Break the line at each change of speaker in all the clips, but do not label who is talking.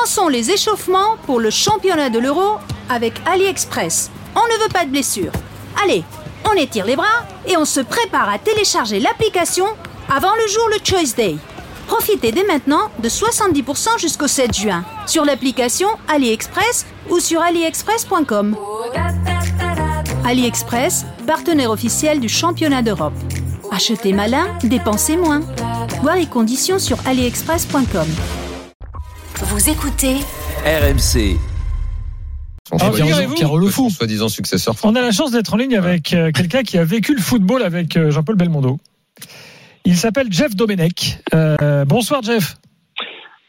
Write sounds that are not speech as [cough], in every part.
Commençons les échauffements pour le championnat de l'Euro avec AliExpress. On ne veut pas de blessures. Allez, on étire les bras et on se prépare à télécharger l'application avant le jour le Choice Day. Profitez dès maintenant de 70% jusqu'au 7 juin sur l'application AliExpress ou sur aliexpress.com. AliExpress, partenaire officiel du championnat d'Europe. Achetez malin, dépensez moins. Voir les conditions sur aliexpress.com.
Vous écoutez
RMC.
Ah, Pierrot le fou.
Soi-disant successeur.
On a la chance d'être en ligne avec euh, quelqu'un qui a vécu le football avec euh, Jean-Paul Belmondo. Il s'appelle Jeff Domenech. Euh, bonsoir Jeff.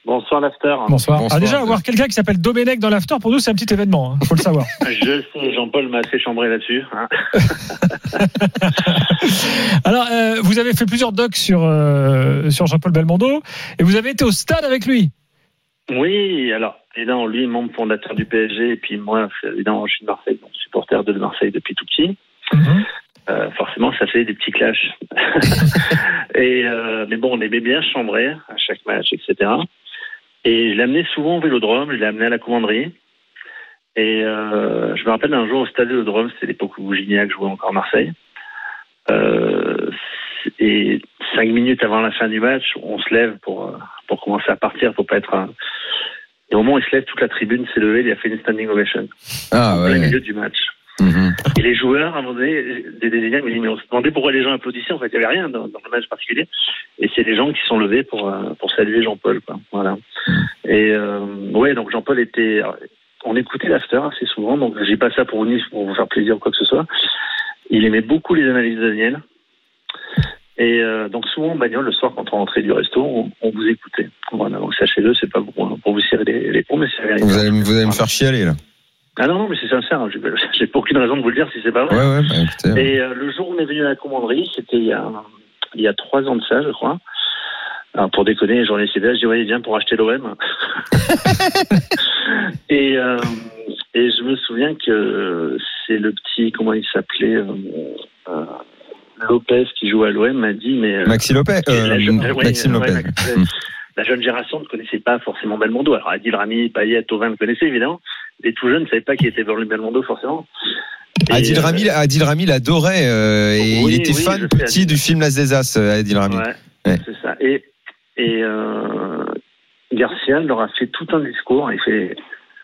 Bonsoir l'after.
Bonsoir.
Bonsoir,
Ah, déjà,
Jeff.
avoir quelqu'un qui s'appelle Domenech dans l'after, pour nous, c'est un petit événement. Il faut le savoir. [laughs]
Je le sais, Jean-Paul m'a assez chambré là-dessus. hein. [laughs]
Alors, euh, vous avez fait plusieurs docs sur, euh, sur Jean-Paul Belmondo et vous avez été au stade avec lui.
Oui, alors, évidemment, lui, membre fondateur du PSG, et puis moi, évidemment, je suis de Marseille, donc supporter de Marseille depuis tout petit. Euh, forcément, ça fait des petits clashs. [laughs] et, euh, mais bon, on aimait bien chambrer à chaque match, etc. Et je amené souvent au vélodrome, je l'ai amené à la commanderie. Et euh, je me rappelle un jour au stade Vélodrome, c'était l'époque où Gignac jouait encore à Marseille. Et cinq minutes avant la fin du match, on se lève pour, pour commencer à partir, pour pas être un... Et au moment où il se lève, toute la tribune s'est levée, il a fait une standing ovation
Ah ouais.
milieu du match.
Mhm.
Et les joueurs, à un moment donné, des désignés, mais on se demandait pourquoi les gens applaudissaient. En fait, il n'y avait rien dans, dans le match particulier. Et c'est les gens qui sont levés pour, euh, pour saluer Jean-Paul. quoi. Voilà. Et euh, ouais, donc Jean-Paul était. On écoutait l'after assez souvent, donc j'ai pas ça pour Nice pour vous faire plaisir ou quoi que ce soit. Il aimait beaucoup les analyses de Daniel. Et euh, donc souvent en bagnole, le soir, quand on rentrait du resto, on, on vous écoutait. Voilà, donc sachez-le, c'est pas pour, pour vous cirer les, les ponts, mais c'est.
Vous allez, vous allez me faire chialer là.
Ah non, non, mais c'est sincère. hein. J'ai pas aucune raison de vous le dire si c'est pas vrai.
Ouais, ouais, bah, écoutez.
Et euh, le jour où on est venu à la commanderie, c'était il y a il y a trois ans de ça, je crois. Alors pour déconner, j'en ai essayé, je dis ouais, viens pour acheter l'OM. [laughs] et euh, et je me souviens que c'est le petit comment il s'appelait euh, Lopez qui joue à l'OM m'a dit mais euh,
Maxi Lopez. euh,
la jeune-
Maxime Lopez.
La jeune génération ne connaissait pas forcément Belmondo. Alors Adil Rami, Payet, Tovin le connaissaient évidemment. Les tout jeunes ne savaient pas qui était Belmondo forcément. Et,
Adil
euh,
Rami, Adil Rami l'adorait. euh, et
Oui,
il était
oui,
fan petit du film Las des As, euh, Adil Rami.
Ouais,
Ouais.
c'est ça. Et, et euh, Garcia leur a fait tout un discours. Il fait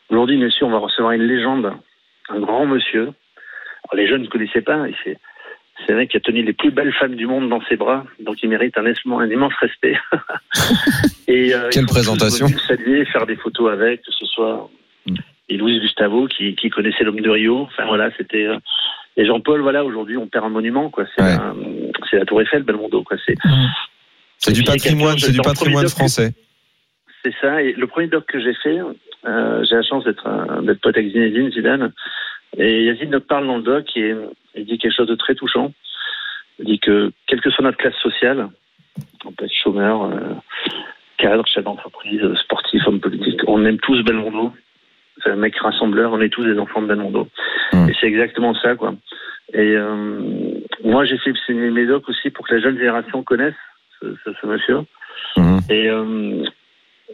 aujourd'hui, monsieur, on va recevoir une légende, un grand monsieur. Alors, les jeunes ne connaissaient pas. Il fait c'est un mec qui a tenu les plus belles femmes du monde dans ses bras, donc il mérite un, immense- un immense respect. [laughs] et, euh,
Quelle présentation.
le saluer, faire des photos avec, que ce soit
Mm.
et Louis Gustavo qui, qui connaissait l'homme de Rio. Enfin voilà, c'était euh, et Jean-Paul. Voilà, aujourd'hui on perd un monument quoi. C'est
Ouais.
la, Tour Eiffel, Belmondo quoi. C'est
du
a
patrimoine, c'est du patrimoine
premier doc-
français.
C'est ça. Et le premier doc que j'ai fait, euh, j'ai la chance d'être d'être pote avec Zinedine Zidane. Et Yazid nous parle dans le doc et il dit quelque chose de très touchant. Il dit que quelle que soit notre classe sociale, on peut être chômeur, euh, cadre, chef d'entreprise, euh, sportif, homme politique, on aime tous Belmondo. C'est un mec rassembleur, on est tous des enfants de Belmondo.
Mm.
Et c'est exactement ça, quoi. Et euh, moi, j'ai fait signer mes docs aussi pour que la jeune génération connaisse ce, ce- ce monsieur.
Mhm.
Et euh,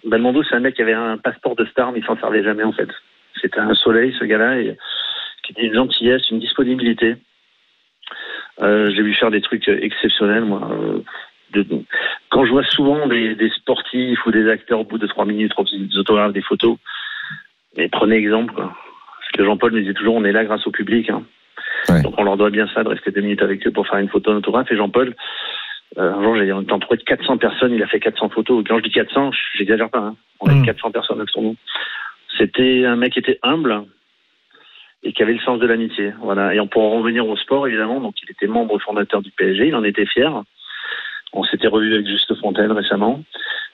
Belmondo, c'est un mec qui avait un passeport de star, mais il s'en servait jamais en fait. C'était un soleil, ce gars-là, et une gentillesse, une disponibilité. Euh, J'ai vu faire des trucs exceptionnels, moi. Euh, de- de- quand je vois souvent des, des sportifs ou des acteurs au bout de trois minutes, des autographes, des photos, mais prenez exemple, quoi. Parce que Jean-Paul me disait toujours, on est là grâce au public. hein.
Ouais.
Donc on leur doit bien ça de rester deux minutes avec eux pour faire une photo, un autographe. Et Jean-Paul, euh, un jour, j'ai entouré de 400 personnes, il a fait 400 photos. Quand je dis 400, j'exagère pas. Hein. On a
Mm.
400 personnes avec son nom. C'était un mec qui était humble et qui avait le sens de l'amitié. Voilà. Et on pourra en revenir au sport, évidemment. Donc, il était membre fondateur du PSG, il en était fier. On s'était revu avec Juste Fontaine récemment.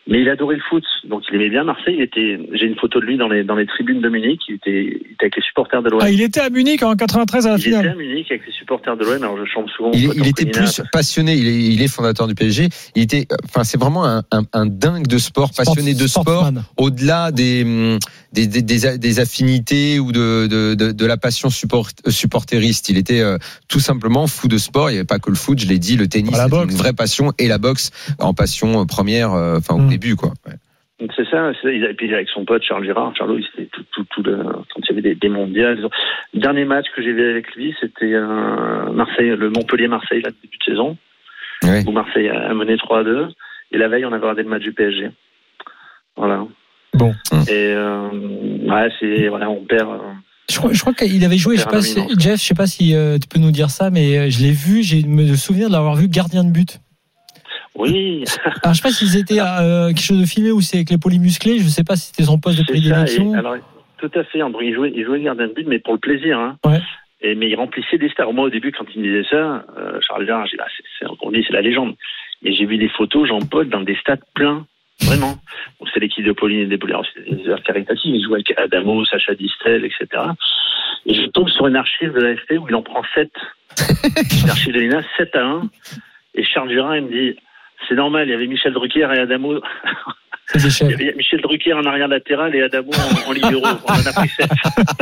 Mais il adorait le foot, donc il aimait bien Marseille. Il était, j'ai une photo de lui dans les, dans les tribunes de Munich. Il était, il était avec les supporters de l'OM.
Ah, il était à Munich en 93 à la
il était à
finale.
Munich avec les supporters de l'OM. Alors, je chante souvent.
Il, il était plus passionné. Il est, il est fondateur du PSG. Il était, enfin, c'est vraiment un, un, un dingue de sport, passionné de sport, au-delà des, des, des, des, des affinités ou de, de, de, de la passion support, supporteriste. Il était euh, tout simplement fou de sport. Il n'y avait pas que le foot, je l'ai dit, le tennis,
La
une vraie passion et la boxe en passion euh, première, euh, enfin
Mm.
Début, quoi. Ouais.
C'est ça. Et puis avec son pote Charles Girard, Charlot, il c'était tout, tout, tout le, quand il y avait des, des mondiales. Le dernier match que j'ai vu avec lui, c'était euh, Marseille, le Montpellier-Marseille, là, début de saison,
Ouais.
où Marseille a mené 3 à 2. Et la veille, on avait regardé le match du PSG. Voilà.
Bon.
Et euh, ouais, c'est voilà, on perd. euh,
Je crois, je crois qu'il avait joué, je sais pas si, Jeff, je sais pas si euh, tu peux nous dire ça, mais je l'ai vu, j'ai me souvenir de l'avoir vu gardien de but.
Oui,
Alors, [laughs] je sais pas si c'était euh, quelque chose de filmé ou c'est avec l'épaule musclée, je sais pas si c'était son poste de prédilection.
Et alors, tout à fait. André, il jouait, il jouait gardien de but, mais pour le plaisir. Hein.
Ouais.
Et, mais il remplissait des stars. Moi, au début, quand il me disait ça, euh, Charles Girard, j'ai dit, ah, c'est, on dit, c'est la légende. Mais j'ai vu des photos, Jean-Paul, dans des stades pleins. Vraiment. Bon, c'est l'équipe de Pauline et des. Alors, C'est des heures caritatives. Il joue avec Adamo, Sacha Distel, etc. Et je tombe sur une archive de l'AFP où il en prend 7. L'archive [laughs] de l'INA, 7 à 1. Et Charles Girard, il me dit, c'est normal, il y avait Michel Drucker et Adamo.
C'est des [laughs]
Il
chefs.
y avait Michel Drucker en arrière latéral et Adamo en, en libéraux. On en a pris 7.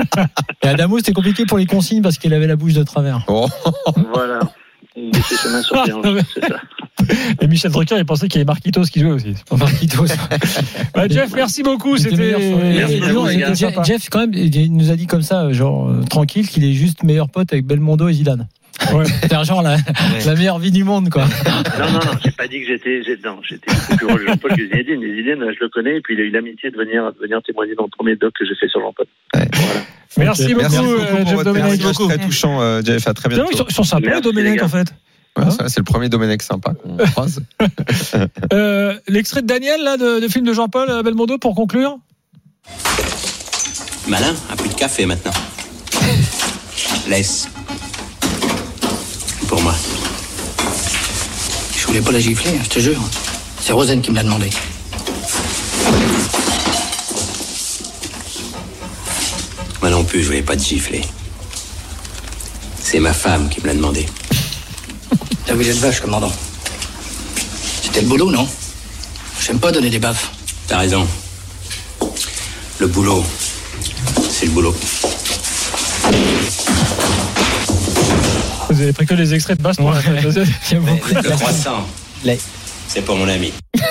[laughs]
Et Adamo, c'était compliqué pour les consignes parce qu'il avait la bouche de travers.
Oh.
Voilà. Il laissait ses mains sur les [laughs] hanches, c'est ça.
Et Michel Drucker, il pensait qu'il y avait Marquitos qui jouait aussi.
Marquitos.
Jeff, merci beaucoup. C'était.
Jeff, quand même, il nous a dit comme ça, genre euh, tranquille, qu'il est juste meilleur pote avec Belmondo et Zidane.
Ouais.
C'est genre la, la meilleure vie du monde, quoi.
Non, non, non, j'ai pas dit que j'étais, non, j'étais plus proche de Jean-Paul que Zinedine. Mais Zinedine, je le connais, et puis il a eu l'amitié de venir, de venir témoigner dans le premier doc que j'ai fait sur Jean-Paul. Voilà.
Merci beaucoup,
Merci
euh,
beaucoup
Jeff
votre
Domenech.
témoignage très touchant, euh, Jeff. À très
Tiens, Ils
bientôt.
sont, ils sont sympas,
Merci,
Domenech, en fait.
Ouais, ça, C'est le premier Domenech sympa qu'on [laughs] croise.
Euh, L'extrait de Daniel, là, de, de film de Jean-Paul euh, Belmondo, pour conclure
Malin, un peu de café maintenant. [laughs] Laisse. Pour moi.
Je voulais pas la gifler, hein, je te jure. C'est Rosen qui me l'a demandé.
Moi non plus, je voulais pas te gifler. C'est ma femme qui me l'a demandé.
T'as vu de vache, commandant? C'était le boulot, non? J'aime pas donner des baffes.
T'as raison. Le boulot, c'est le boulot.
Vous avez pris que les extraits de Baston.
Ouais. [laughs]
Le croissant, c'est pour mon ami. [laughs]